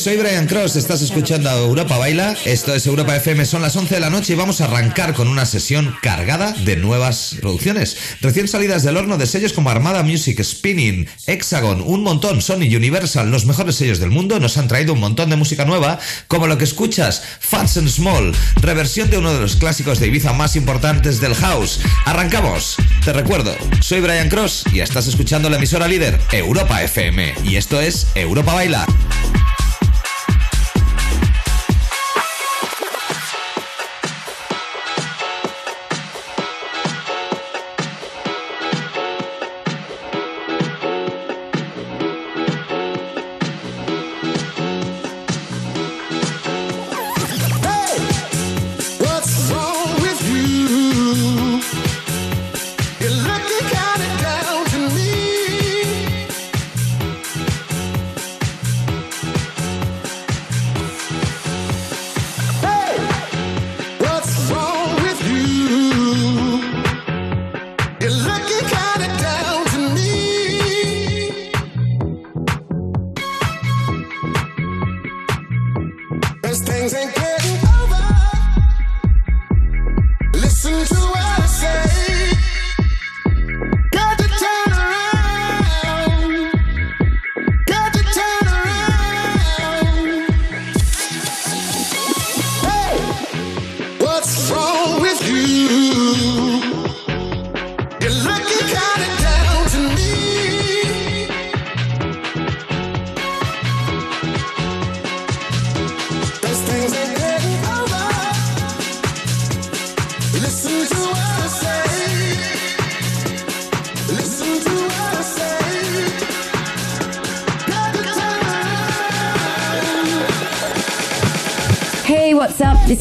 soy Brian Cross, estás escuchando Europa Baila, esto es Europa FM, son las 11 de la noche y vamos a arrancar con una sesión cargada de nuevas producciones, recién salidas del horno de sellos como Armada Music, Spinning, Hexagon, un montón, Sony, Universal, los mejores sellos del mundo, nos han traído un montón de música nueva, como lo que escuchas, Fats and Small, reversión de uno de los clásicos de Ibiza más importantes del house. Arrancamos, te recuerdo, soy Brian Cross y estás escuchando la emisora líder, Europa FM, y esto es Europa Baila.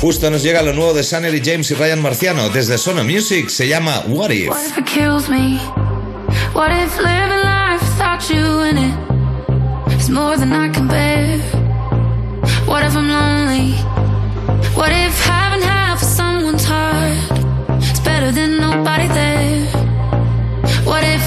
Justo nos llega lo nuevo de Sanely James y Ryan Marciano desde Sono Music. Se llama What If. It kills me? What if living life without you in it? What if I'm lonely? What if having half someone's heart is better than nobody there? What if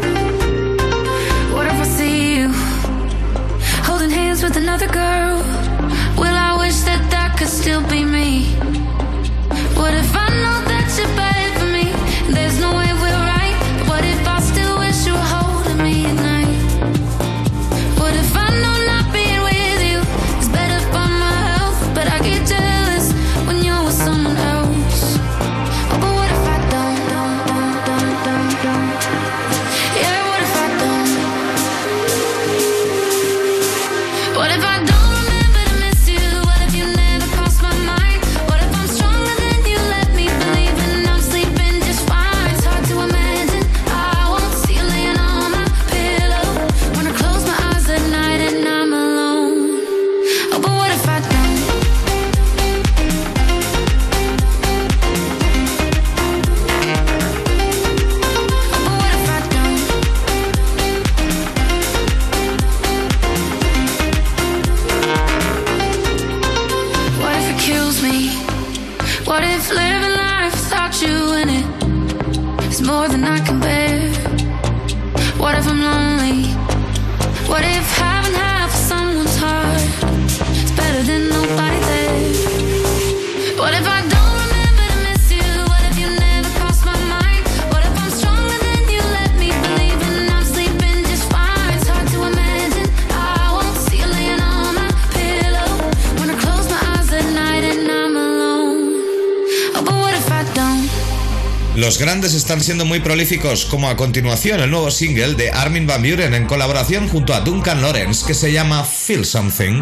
están siendo muy prolíficos, como a continuación el nuevo single de Armin Van Buren en colaboración junto a Duncan Lawrence que se llama Feel Something.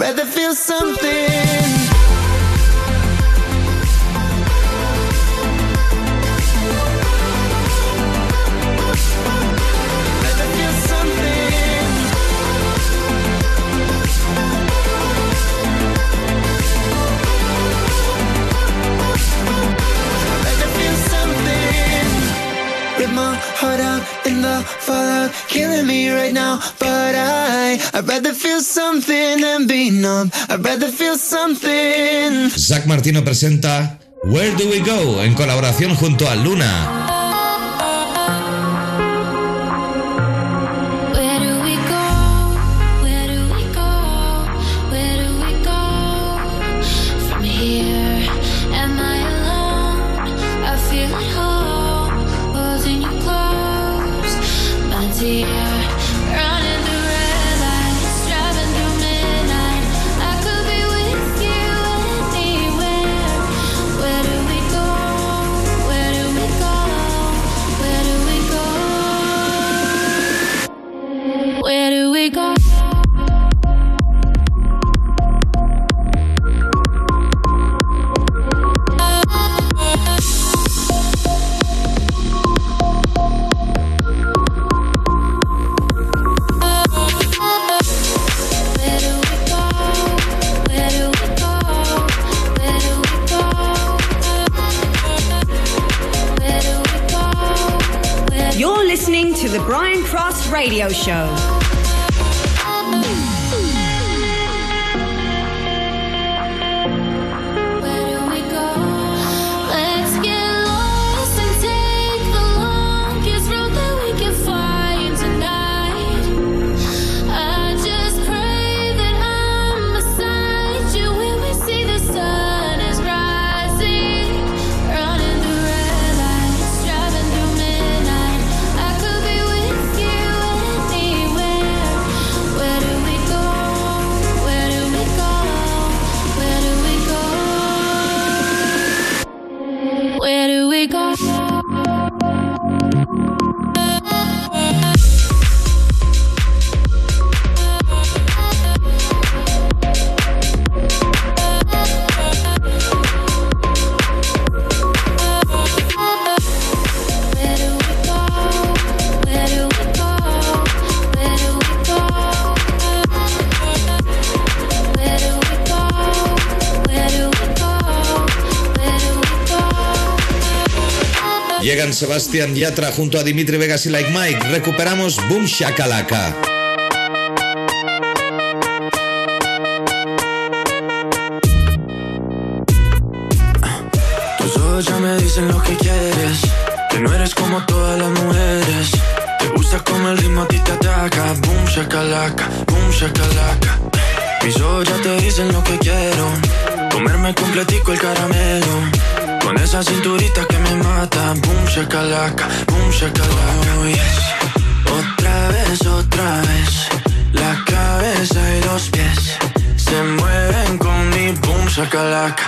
I feel something. Zack Martino presenta Where Do We Go en colaboración junto a Luna. Sebastián Yatra junto a Dimitri Vegas y Like Mike. Recuperamos Boom Shakalaka. Tus ojos ya me dicen lo que quieres shakalaka, boom shakalaka, oh yes. Otra vez, otra vez, la cabeza y los pies se mueven con mi boom shakalaka.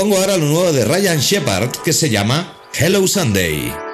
pongo ahora lo nuevo de Ryan Shepard que se llama Hello Sunday.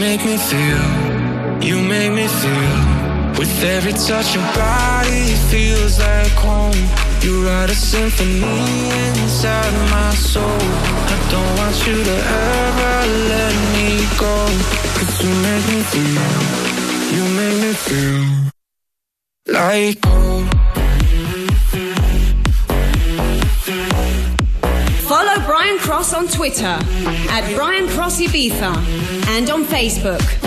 Make me feel, you make me feel. With every touch, your body feels like home. You write a symphony inside my soul. I don't want you to ever let me go. Cause you make me feel, you make me feel like gold. Follow Brian Cross on Twitter at Brian Cross Ibiza and on Facebook.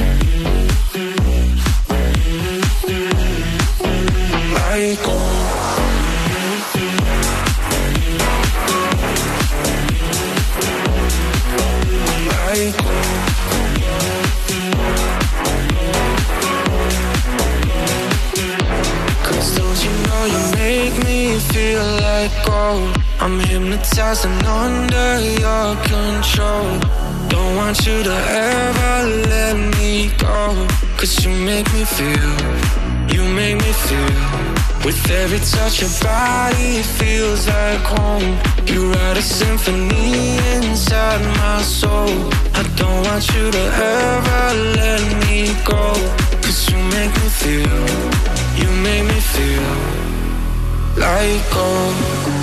me feel like gold I'm hypnotized and under your control Don't want you to ever let me go. Cause you make me feel, you make me feel. With every touch of body it feels like home. You write a symphony inside my soul. I don't want you to ever let me go. Cause you make me feel, you make me feel like gold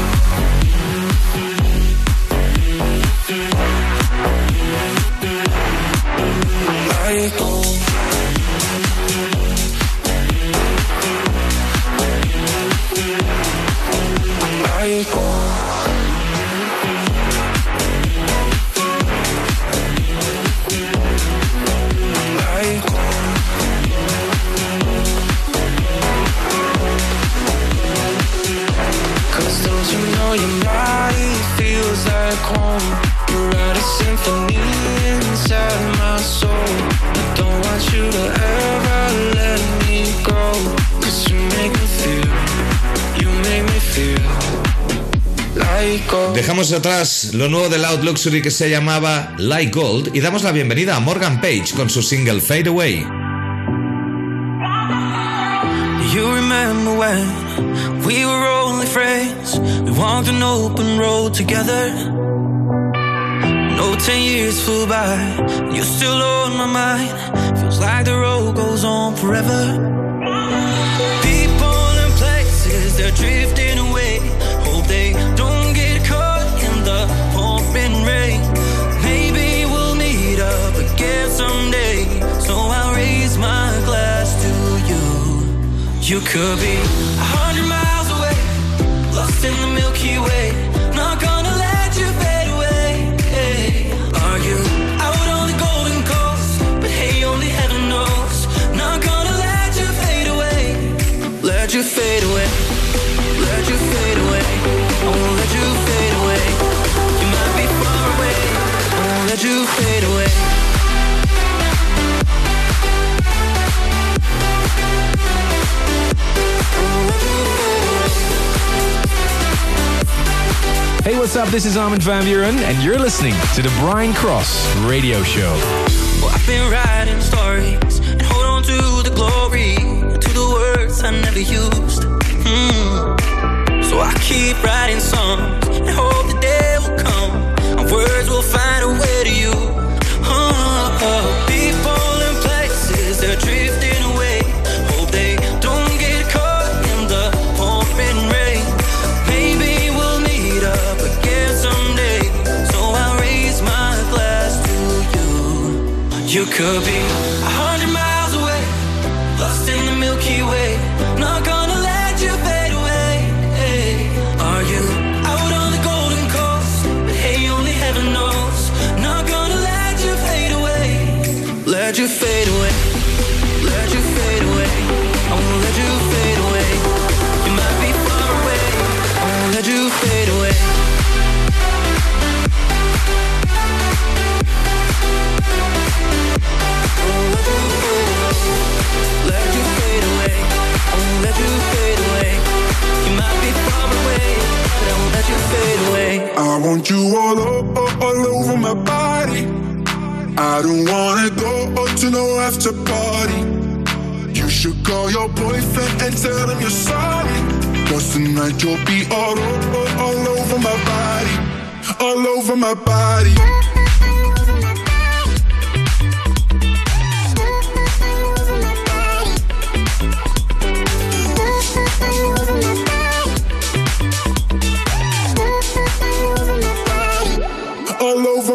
Dejamos atrás lo nuevo de Loud Luxury que se llamaba Like Gold y damos la bienvenida a Morgan Page con su single Fade Away. You remember when we were only friends? We walked an open road together. No, ten years flew by, you're still on my mind. Feels like the road goes on forever. People and places, they're drifting someday. So I raise my glass to you. You could be a hundred miles away, lost in the Milky Way. Not gonna let you fade away. Are you out on the golden coast? But hey, only heaven knows. Not gonna let you fade away. Let you fade away. Let you fade away. I won't let you fade away. You might be far away. I won't let you fade away. What's up? This is Armin van Buuren, and you're listening to the Brian Cross Radio Show. Well, I've been writing stories and hold on to the glory, to the words I never used. Hmm. So I keep writing songs and hope the day will come and words will find a way to you. Could be I want you all, o- all over my body. I don't wanna go to no after party. You should call your boyfriend and tell him you're sorry. Cause tonight you'll be all, all over my body. All over my body.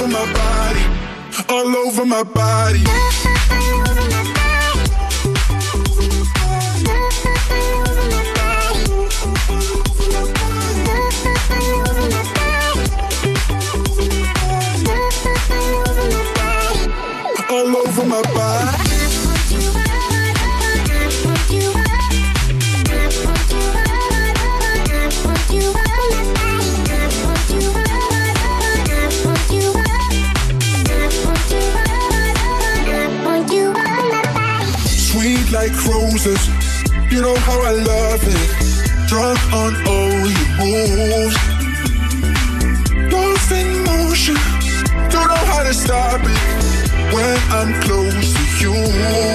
over my body, all over my body. You know how I love it. Drunk on all your moves, lost in motion. Don't know how to stop it when I'm close to you.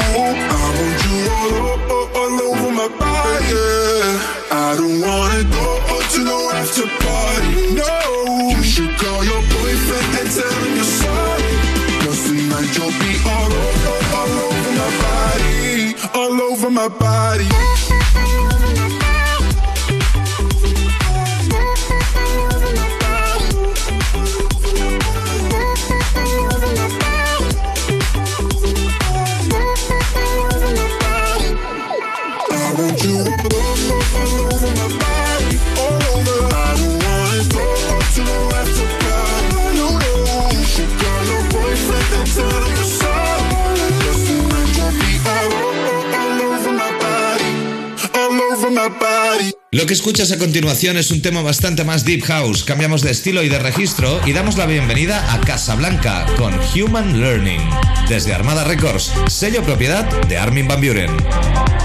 Lo que escuchas a continuación es un tema bastante más deep house. Cambiamos de estilo y de registro y damos la bienvenida a Casablanca con Human Learning. Desde Armada Records, sello propiedad de Armin Van Buren.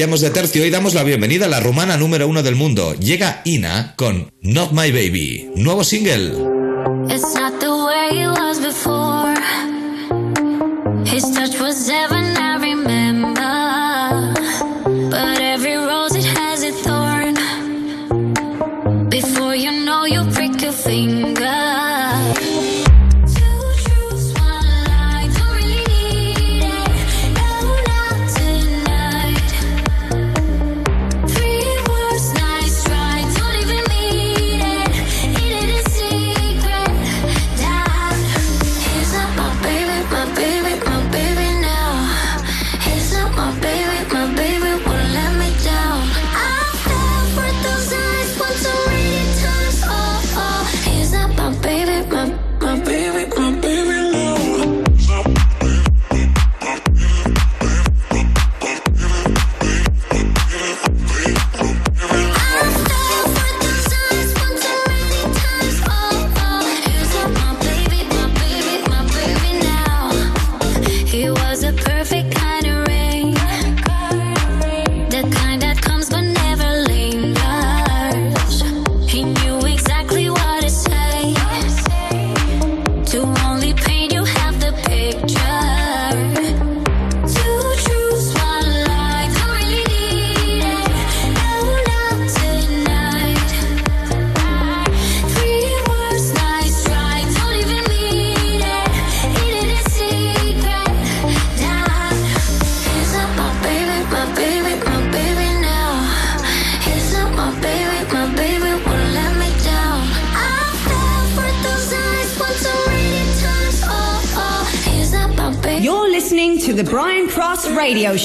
Cambiamos de tercio y damos la bienvenida a la rumana número uno del mundo. Llega Ina con Not My Baby, nuevo single.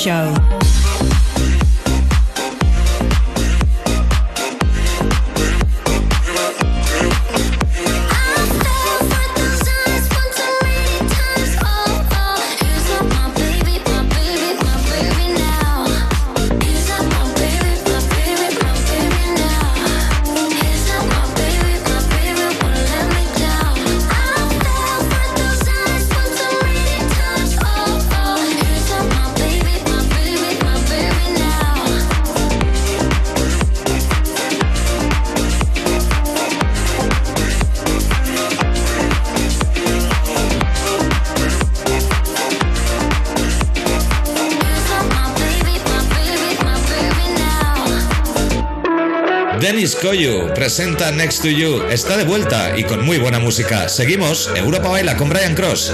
Show. Denis Koyu presenta Next to You. Está de vuelta y con muy buena música. Seguimos, Europa Baila con Brian Cross.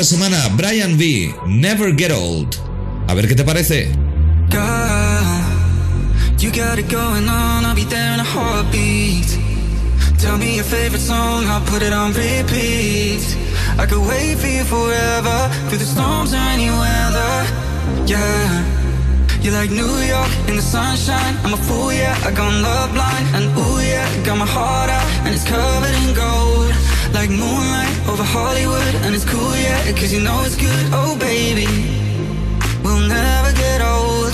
Esta semana, Brian V. Never Get Old. A ver qué te parece. You got it going on, I'll be there in a heartbeat. Tell me your favorite song, I'll put it on repeat. I could wait for you forever, through the storms or any weather. Yeah, you're like New York in the sunshine. I'm a fool, yeah, I gone love blind. And ooh, yeah, got my heart out, and it's covered in gold. Like moonlight over Hollywood, and it's cool, yeah, cause you know it's good. Oh, baby, we'll never get old.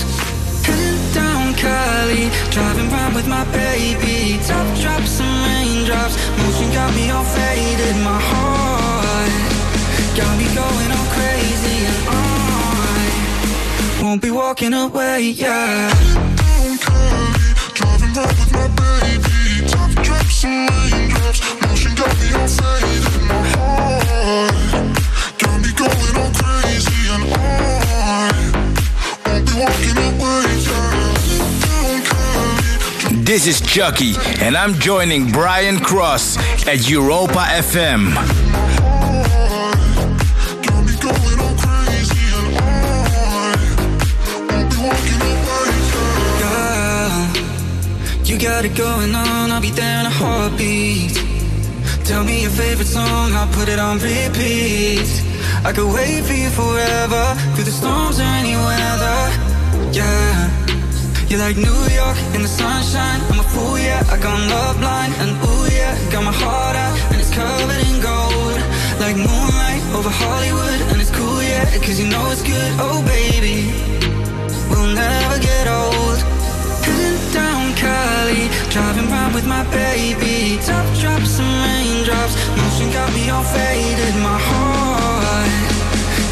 Heading down Cali, driving round with my baby. Top drops and raindrops, motion got me all faded. My heart got me going all crazy, and I won't be walking away, yeah. Driving round with my baby, top drops and raindrops, motion got me all faded. This is Chuckie, and I'm joining Brian Cross at Europa FM. you got it going on, I'll be there in a heartbeat. Tell me your favorite song, I'll put it on repeat. I could wait for you forever, through the storms or any weather. Yeah, you're like New York in the sunshine. I'm a fool, yeah, I gone love blind. And ooh, yeah, got my heart out, and it's covered in gold. Like moonlight over Hollywood, and it's cool, yeah, cause you know it's good. Oh, baby. we'll never get old. Heading down Cali, driving round with my baby. Top drops and raindrops, motion got me all faded. My heart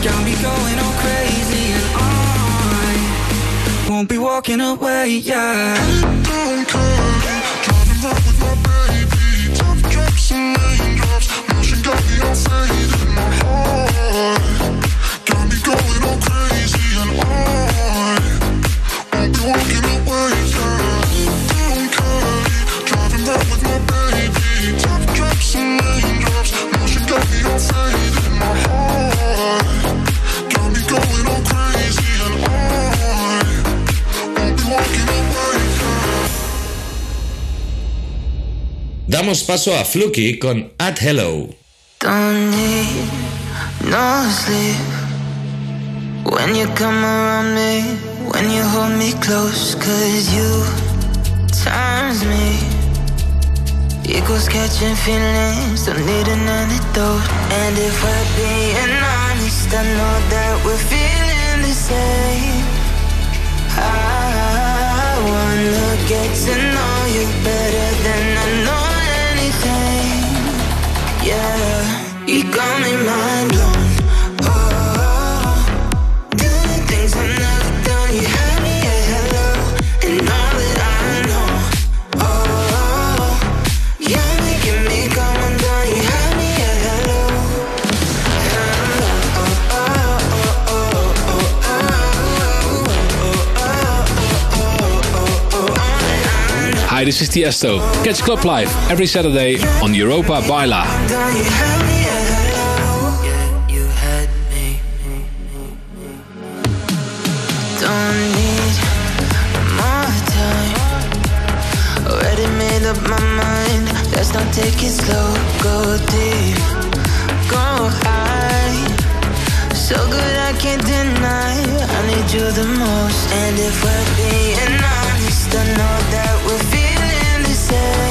got me going all crazy, and I won't be walking away. Yeah. Damos paso a Fluky con At Hello. Don't need no sleep when you come around me, when you hold me close, cause you times me. Equals catching feelings, don't need an antidote. And if we're being honest, I know that we're feeling the same. I wanna get to know you better you got me mind blown. Oh, doing things I've never done. You had me at hello, and all that I know. Oh, you're making me undone. You had me at hello. Oh, oh, oh, oh, oh, oh, oh. Hi, this is Tiesto. Catch Club Live every Saturday on Europa Baila. And if we're being honest, I know that we're feeling the same.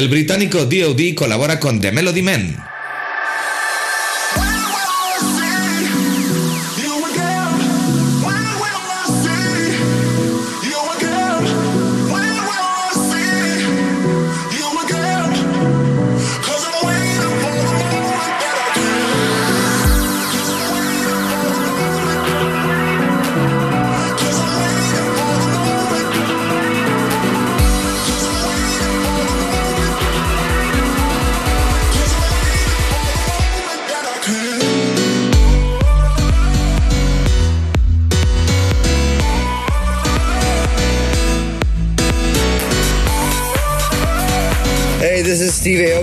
El británico D.O.D. colabora con The Melody Men.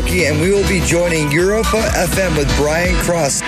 Aoki, and we will be joining Europa FM with Brian Cross.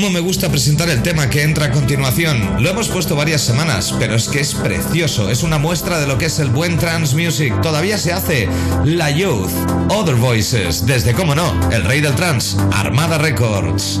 Cómo me gusta presentar el tema que entra a continuación. Lo hemos puesto varias semanas, pero es que es precioso. Es una muestra de lo que es el buen trance music. Todavía se hace La Youth, Other Voices, desde, cómo no, el rey del trance, Armada Records.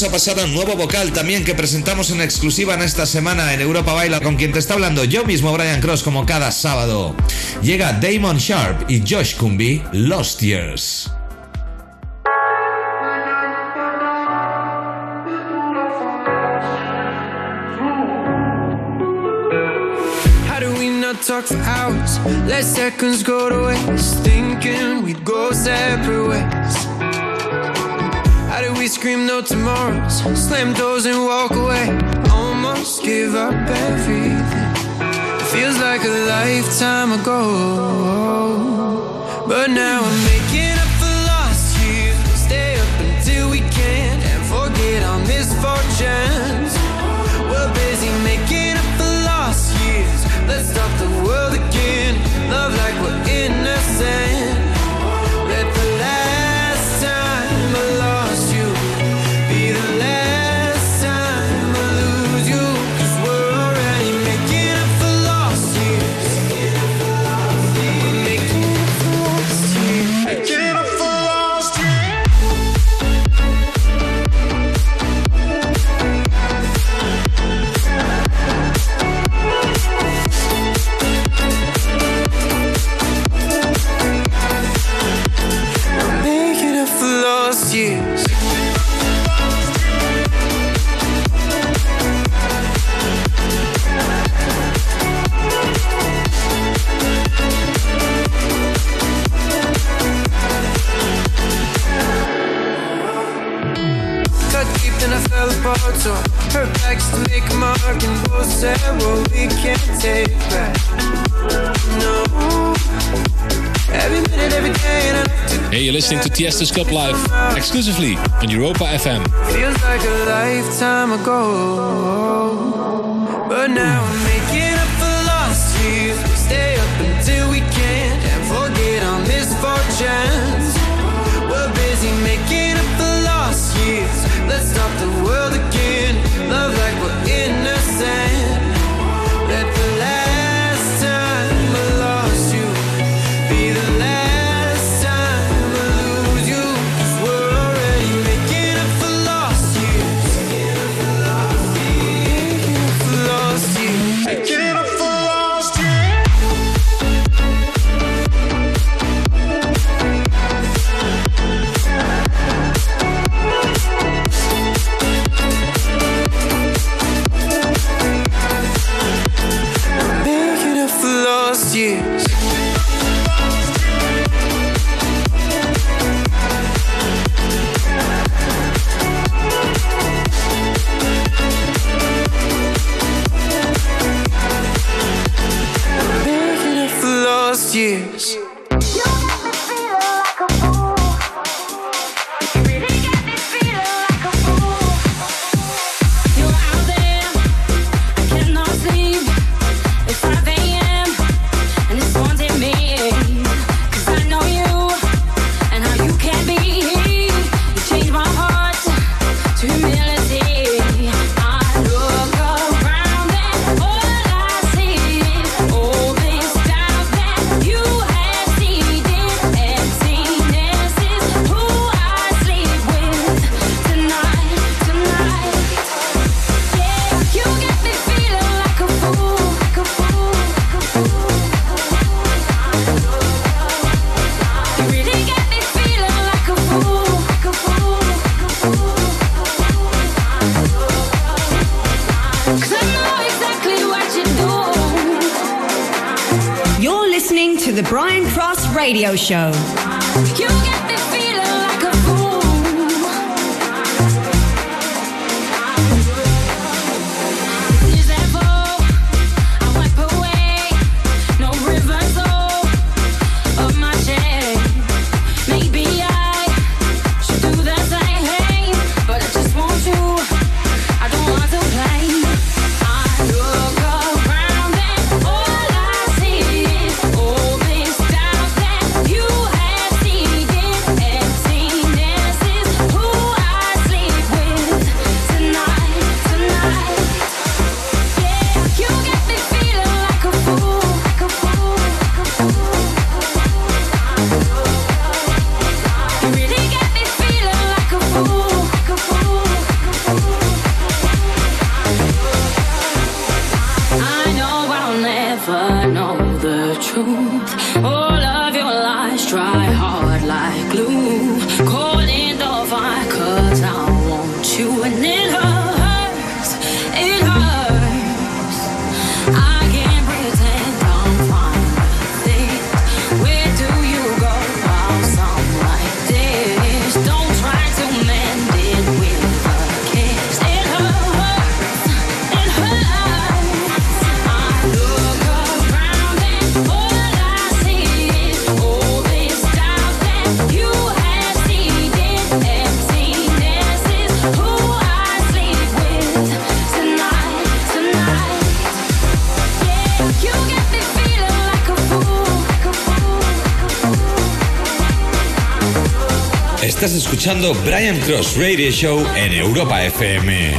vamos a pasar a un nuevo vocal también que presentamos en exclusiva en esta semana en Europa Baila, con quien te está hablando yo mismo, Brian Cross, como cada sábado. Llega Damon Sharp y Josh Cumby, Lost Years. scream no tomorrows. Slam doors and walk away. Almost give up everything. Feels like a lifetime ago. But now I'm making listening to Tiesto's Club Live exclusively on Europa FM. Feels like a lifetime ago, but now Show. Brian Cross Radio Show en Europa FM.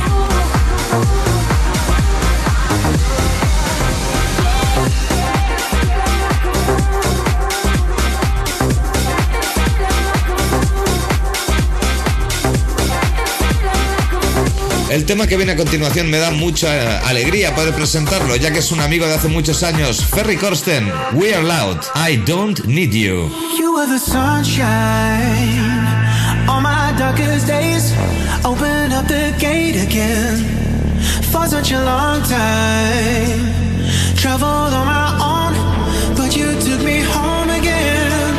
El tema que viene a continuación me da mucha alegría poder presentarlo, ya que es un amigo de hace muchos años, Ferry Corsten. We are loud. I don't need you. You were the sunshine darkest days. Open up the gate again for such a long time. Traveled on my own, but you took me home again.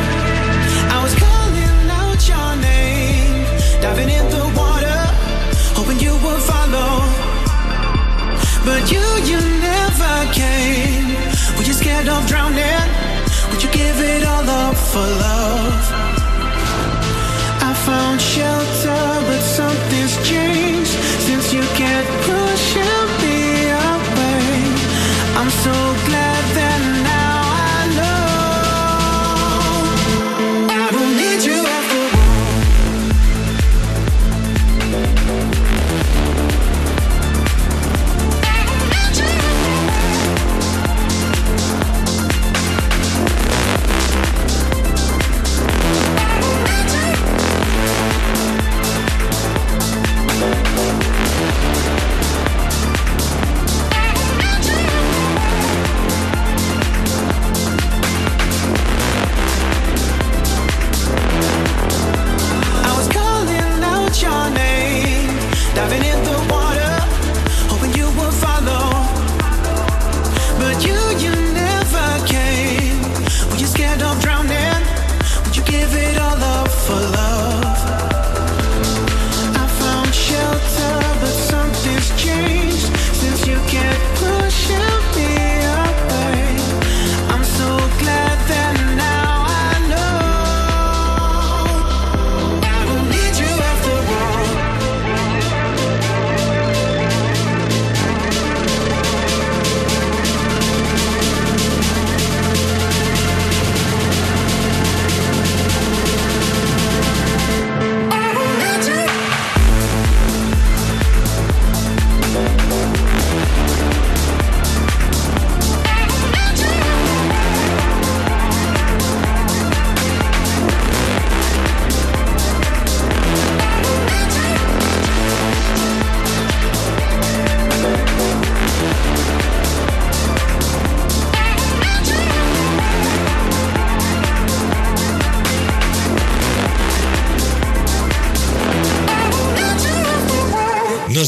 I was calling out your name, diving in the water, hoping you would follow. But you, you never came. Were you scared of drowning? Would you give it all up for love? Found shelter, but something's changed since you kept pushing me away. I'm so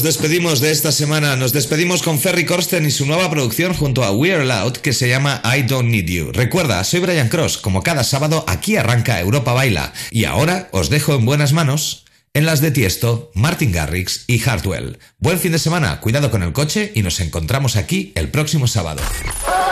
Despedimos de esta semana, nos despedimos con Ferry Corsten y su nueva producción junto a We're Loud que se llama I Don't Need You. Recuerda, soy Brian Cross, como cada sábado aquí arranca Europa Baila y ahora os dejo en buenas manos en las de Tiesto, Martin Garrix y Hartwell. Buen fin de semana, cuidado con el coche y nos encontramos aquí el próximo sábado. Oh,